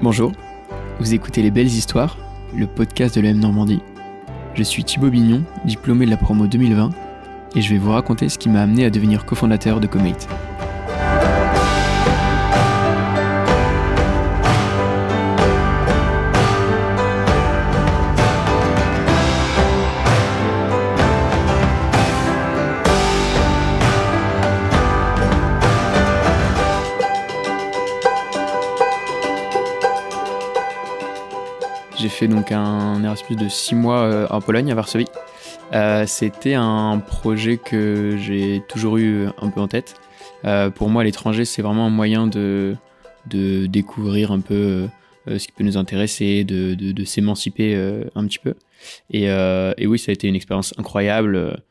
Bonjour, vous écoutez Les Belles Histoires, le podcast de l'EM Normandie. Je suis Thibaut Bignon, diplômé de la promo 2020, et je vais vous raconter ce qui m'a amené à devenir cofondateur de Comate. Fait donc un Erasmus de 6 mois euh, en Pologne, à Varsovie. Euh, c'était un projet que j'ai toujours eu un peu en tête. Euh, pour moi, l'étranger, c'est vraiment un moyen de, de découvrir un peu ce qui peut nous intéresser, de, de, s'émanciper un petit peu. Et, et, oui, ça a été une expérience incroyable.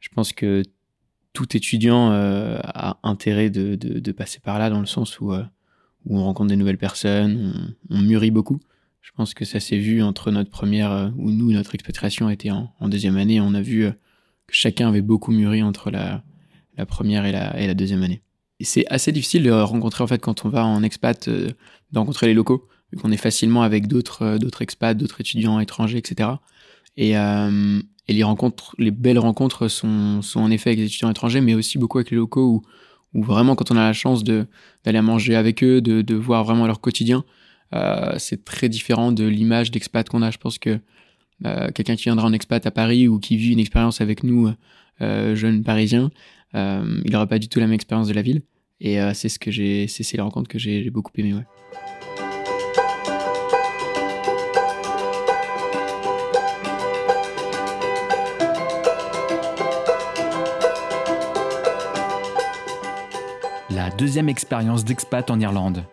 Je pense que tout étudiant a intérêt de, de, passer par là, dans le sens où, où on rencontre des nouvelles personnes, on mûrit beaucoup. Je pense que ça s'est vu entre notre première, euh, où nous, notre expatriation était en, deuxième année. On a vu euh, que chacun avait beaucoup mûri entre la, première et la, deuxième année. C'est assez difficile de rencontrer, en fait, quand on va en expat, euh, de rencontrer les locaux, vu qu'on est facilement avec d'autres, d'autres expats, d'autres étudiants étrangers, etc. Et, et les rencontres, les belles rencontres sont, en effet avec les étudiants étrangers, mais aussi beaucoup avec les locaux où, vraiment, quand on a la chance d'aller manger avec eux, de voir vraiment leur quotidien, euh, c'est très différent de l'image d'expat qu'on a. Je pense que euh, quelqu'un qui viendra en expat à Paris ou qui vit une expérience avec nous, euh, jeunes parisiens, il n'aura pas du tout la même expérience de la ville. Et c'est ce que j'ai, c'est les rencontres que j'ai beaucoup aimé. La deuxième expérience d'expat en Irlande.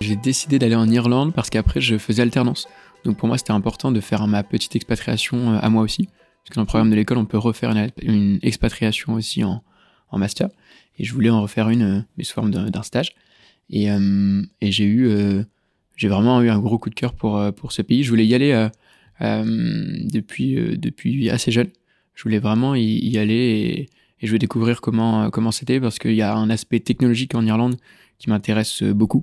J'ai décidé d'aller en Irlande parce qu'après je faisais alternance. Donc pour moi c'était important de faire ma petite expatriation euh, à moi aussi. Parce que dans le programme de l'école on peut refaire une, expatriation aussi en, master. Et je voulais en refaire une, euh, sous forme d'un stage. Et, euh, et j'ai eu, j'ai vraiment eu un gros coup de cœur pour, pour ce pays. Je voulais y aller depuis, depuis assez jeune. Je voulais vraiment y, aller et, je voulais découvrir comment comment c'était parce qu'il y a un aspect technologique en Irlande qui m'intéresse beaucoup.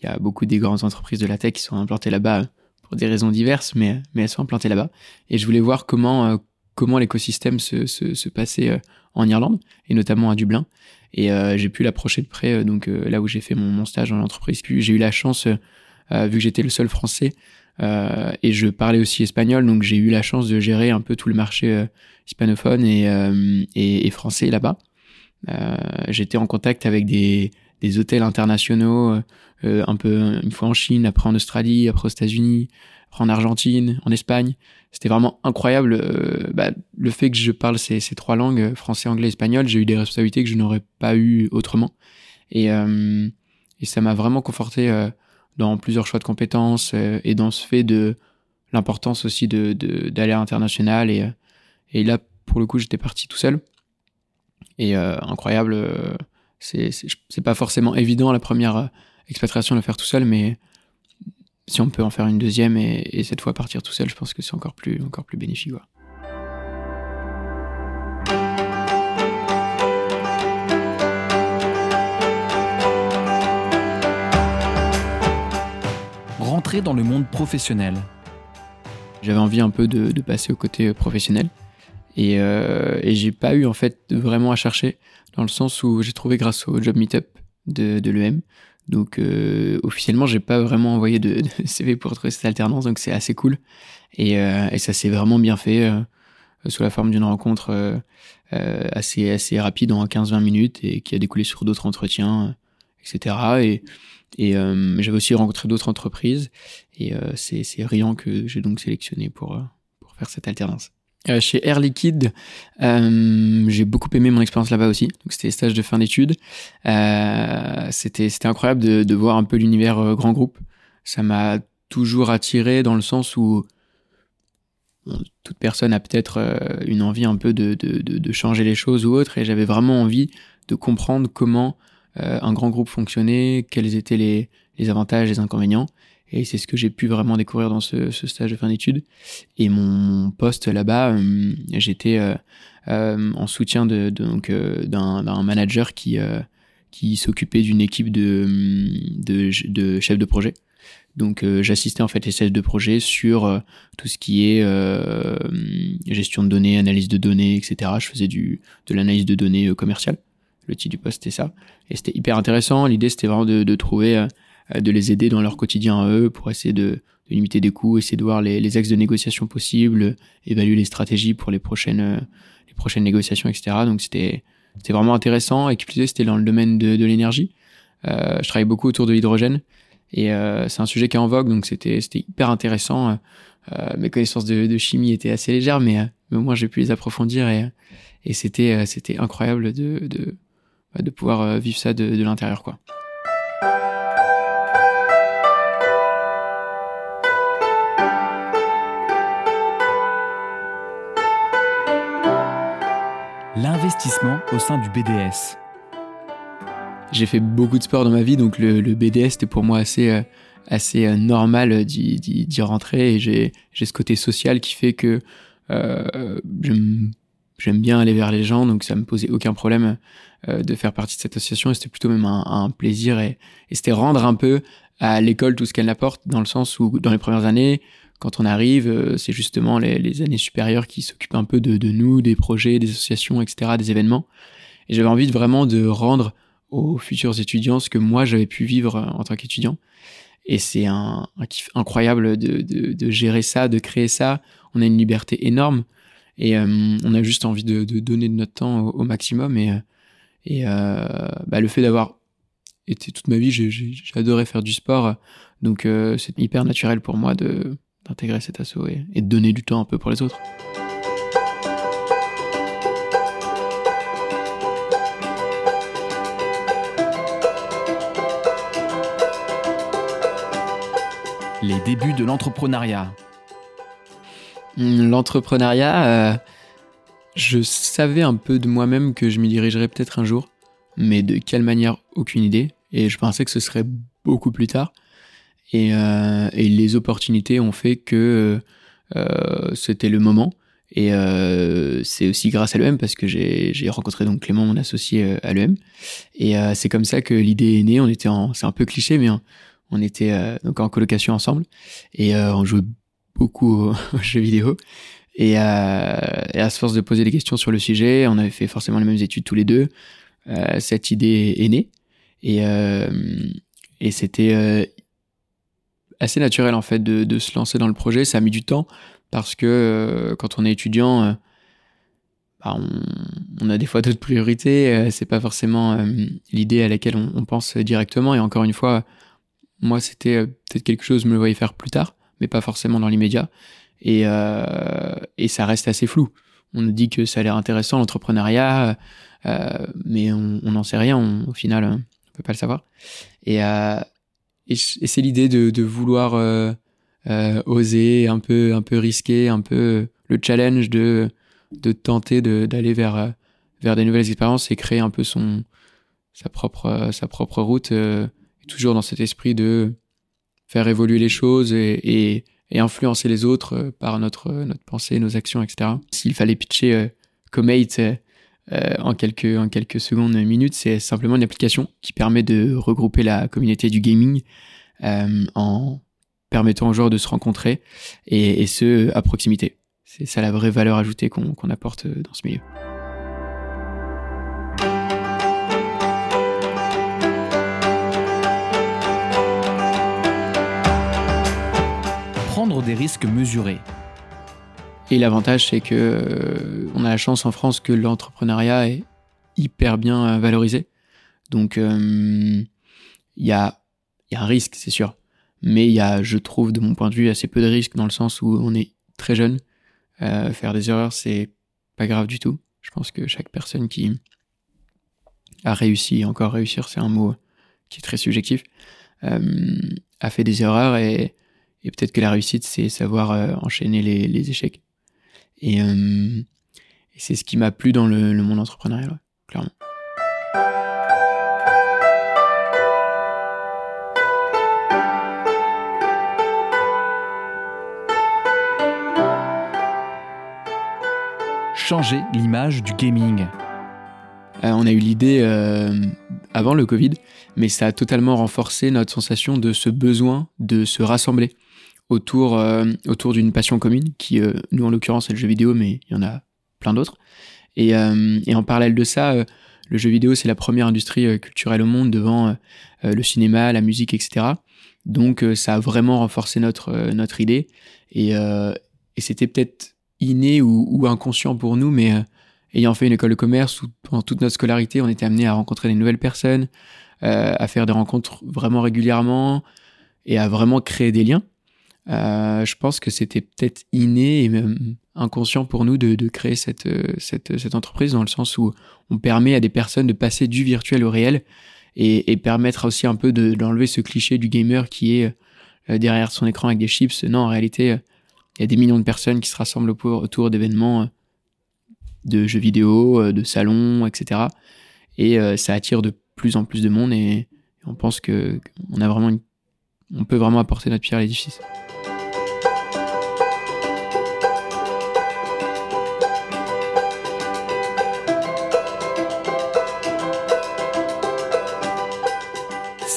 Il y a beaucoup des grandes entreprises de la tech qui sont implantées là-bas pour des raisons diverses, mais, mais elles sont implantées là-bas. Et je voulais voir comment, euh, l'écosystème se, passait euh, en Irlande, et notamment à Dublin. Et euh, j'ai pu l'approcher de près, donc là où j'ai fait mon, stage en entreprise. Puis j'ai eu la chance, vu que j'étais le seul français, et je parlais aussi espagnol, donc j'ai eu la chance de gérer un peu tout le marché hispanophone et français là-bas. j'étais en contact avec des, des hôtels internationaux, euh, un peu une fois en Chine, après en Australie, après aux États-Unis, après en Argentine, en Espagne. C'était vraiment incroyable. Euh, bah, le fait que je parle ces, trois langues, français, anglais, espagnol, j'ai eu des responsabilités que je n'aurais pas eu autrement. Et, euh, et ça m'a vraiment conforté dans plusieurs choix de compétences et dans ce fait de l'importance aussi de d'aller à l'international. Et, et là, pour le coup, j'étais parti tout seul. Et incroyable c'est pas forcément évident la première euh, expatriation de le faire tout seul, mais si on peut en faire une deuxième et, cette fois partir tout seul, je pense que c'est encore plus, encore plus bénéfique. Rentrer dans le monde professionnel. J'avais envie un peu de, passer au côté professionnel et, euh, et j'ai pas eu en fait vraiment à chercher dans le sens où j'ai trouvé grâce au job meetup de, de l'EM. Donc euh, officiellement, j'ai pas vraiment envoyé de, CV pour trouver cette alternance, donc c'est assez cool. Et, euh, ça s'est vraiment bien fait euh, sous la forme d'une rencontre assez assez rapide en 15-20 minutes et qui a découlé sur d'autres entretiens, etc. Et, et j'avais aussi rencontré d'autres entreprises et c'est Rian que j'ai donc sélectionné pour pour faire cette alternance. Euh, chez Air Liquide, euh, j'ai beaucoup aimé mon expérience là-bas aussi. Donc c'était stage de fin d'études. Euh, c'était incroyable de, voir un peu l'univers grand groupe. Ça m'a toujours attiré dans le sens où toute personne a peut-être une envie un peu de, changer les choses ou autre, et j'avais vraiment envie de comprendre comment un grand groupe fonctionnait, quels étaient les, avantages, les inconvénients. Et c'est ce que j'ai pu vraiment découvrir dans ce, stage de fin d'études. Et mon poste là-bas, euh, j'étais euh, euh, en soutien donc d'un manager qui qui s'occupait d'une équipe de, de, de chefs de projet. Donc euh, j'assistais en fait les chefs de projet sur euh, tout ce qui est euh, gestion de données, analyse de données, etc. Je faisais du, de l'analyse de données commerciale. Le titre du poste c'était ça. Et c'était hyper intéressant. L'idée c'était vraiment de, de trouver, de les aider dans leur quotidien à eux pour essayer de, de limiter des coûts, essayer de voir les, les, axes de négociation possibles, évaluer les stratégies pour les prochaines, les prochaines négociations, etc. Donc c'était c'était vraiment intéressant. Et qui plus c'était dans le domaine de, de l'énergie. Euh, je travaille beaucoup autour de l'hydrogène. Et euh, c'est un sujet qui est en vogue, donc c'était c'était hyper intéressant. Euh, mes connaissances de, de, chimie étaient assez légères, mais, mais au moins j'ai pu les approfondir et, et c'était c'était incroyable de, de, de pouvoir vivre ça de, de l'intérieur, quoi. L'investissement au sein du BDS. J'ai fait beaucoup de sport dans ma vie, donc le, le BDS c'était pour moi assez euh, assez euh, normal d'y rentrer et j'ai ce côté social qui fait que euh, j'aime bien aller vers les gens, donc ça me posait aucun problème euh, de faire partie de cette association et c'était plutôt même un, un plaisir et, et c'était rendre un peu à l'école tout ce qu'elle apporte dans le sens où dans les premières années quand on arrive, euh, c'est justement les, les, années supérieures qui s'occupent un peu de, de, nous, des projets, des associations, etc., des événements. Et j'avais envie de vraiment de rendre aux futurs étudiants ce que moi j'avais pu vivre en tant qu'étudiant. Et c'est un, un, kiff incroyable de, de, de, gérer ça, de créer ça. On a une liberté énorme et euh, on a juste envie de, donner de notre temps au, maximum. Et, euh, euh, bah, le fait d'avoir été toute ma vie, adoré faire du sport. Donc c'est hyper naturel pour moi d'intégrer cet assaut et de donner du temps un peu pour les autres. Les débuts de l'entrepreneuriat. L'entrepreneuriat, euh, je savais un peu de moi-même que je m'y dirigerais peut-être un jour, mais de quelle manière, aucune idée. Et je pensais que ce serait beaucoup plus tard. Et, euh, les opportunités ont fait que euh, c'était le moment. Et c'est aussi grâce à l'EM parce que j'ai rencontré donc Clément, mon associé à l'EM. Et c'est comme ça que l'idée est née. On était c'est un peu cliché, mais on était en colocation ensemble et on jouait beaucoup aux jeux vidéo. Et, euh, et, à force de poser des questions sur le sujet, on avait fait forcément les mêmes études tous les deux. Euh, cette idée est née et, euh, et c'était assez naturel en fait de, se lancer dans le projet. Ça a mis du temps parce que quand on est étudiant, bah on, a des fois d'autres priorités. c'est pas forcément l'idée à laquelle on, on, pense directement. Et encore une fois, moi, c'était peut-être quelque chose, je me le voyais faire plus tard, mais pas forcément dans l'immédiat. Et, euh, et ça reste assez flou. On nous dit que ça a l'air intéressant, l'entrepreneuriat, euh, mais on n'en sait rien. Au final, on peut pas le savoir. Et, euh, et, et c'est l'idée de, de, vouloir euh, euh, oser, un peu, un peu risquer, un peu le challenge de, de tenter d'aller vers, vers des nouvelles expériences et créer un peu son, sa propre, sa propre route toujours dans cet esprit de faire évoluer les choses et, influencer les autres euh, par notre, notre pensée, nos actions, etc. S'il fallait pitcher euh, Comate euh, en, quelques, secondes, minutes, c'est simplement une application qui permet de regrouper la communauté du gaming euh, en permettant aux joueurs de se rencontrer et, et ce, à proximité. C'est ça la vraie valeur ajoutée qu'on qu apporte dans ce milieu. Des risques mesurés. Et l'avantage, c'est que euh, on a la chance en France que l'entrepreneuriat est hyper bien euh, valorisé. Donc, il euh, y, a, un risque, c'est sûr. Mais il y a, je trouve, de mon point de vue, assez peu de risques dans le sens où on est très jeune. Euh, faire des erreurs, c'est pas grave du tout. Je pense que chaque personne qui a réussi, encore réussir, c'est un mot qui est très subjectif, a fait des erreurs et et peut-être que la réussite, c'est savoir euh, enchaîner les, les, échecs. Et, euh, et c'est ce qui m'a plu dans le, le monde entrepreneurial, ouais, clairement. Changer l'image du gaming. Euh, on a eu l'idée euh, avant le Covid, mais ça a totalement renforcé notre sensation de ce besoin de se rassembler autour, autour d'une passion commune, qui, nous en l'occurrence, c'est le jeu vidéo, mais il y en a plein d'autres. Et, et, en parallèle de ça, le jeu vidéo, c'est la première industrie culturelle au monde devant le cinéma, la musique, etc. Donc ça a vraiment renforcé notre, notre idée. Et, et c'était peut-être inné ou, inconscient pour nous, mais euh, ayant fait une école de commerce où pendant toute notre scolarité, on était amené à rencontrer des nouvelles personnes, euh, à faire des rencontres vraiment régulièrement et à vraiment créer des liens. Euh, je pense que c'était peut-être inné et même inconscient pour nous de, créer cette, cette, entreprise dans le sens où on permet à des personnes de passer du virtuel au réel et, permettre aussi un peu d'enlever ce cliché du gamer qui est derrière son écran avec des chips. Non, en réalité, il y a des millions de personnes qui se rassemblent autour, d'événements euh, de jeux vidéo, euh, de salons, etc. Et euh, ça attire de plus en plus de monde et on pense que on peut vraiment apporter notre pierre à l'édifice.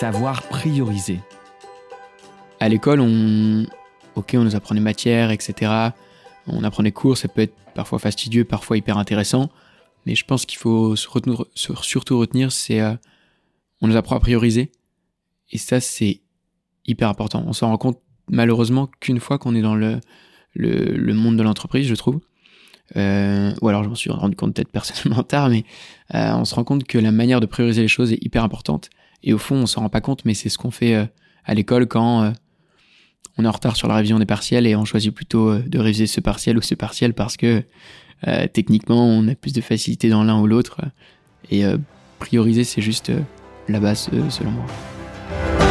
Savoir prioriser. À l'école, on, ok, on nous apprend des matières, etc. On apprend des cours, ça peut être parfois fastidieux, parfois hyper intéressant. Mais je pense qu'il faut surtout retenir, c'est euh, on nous apprend à prioriser. Et ça, c'est hyper important. On s'en rend compte malheureusement qu'une fois qu'on est dans le, le, monde de l'entreprise, je trouve. Euh, ou alors je m'en suis rendu compte peut-être personnellement tard, mais euh, on se rend compte que la manière de prioriser les choses est hyper importante. Et au fond, on s'en rend pas compte, mais c'est ce qu'on fait à l'école quand on est en retard sur la révision des partiels et on choisit plutôt euh, de réviser ce partiel ou ce partiel parce que euh, techniquement on a plus de facilité dans l'un ou l'autre. Et euh, prioriser c'est juste la base selon moi.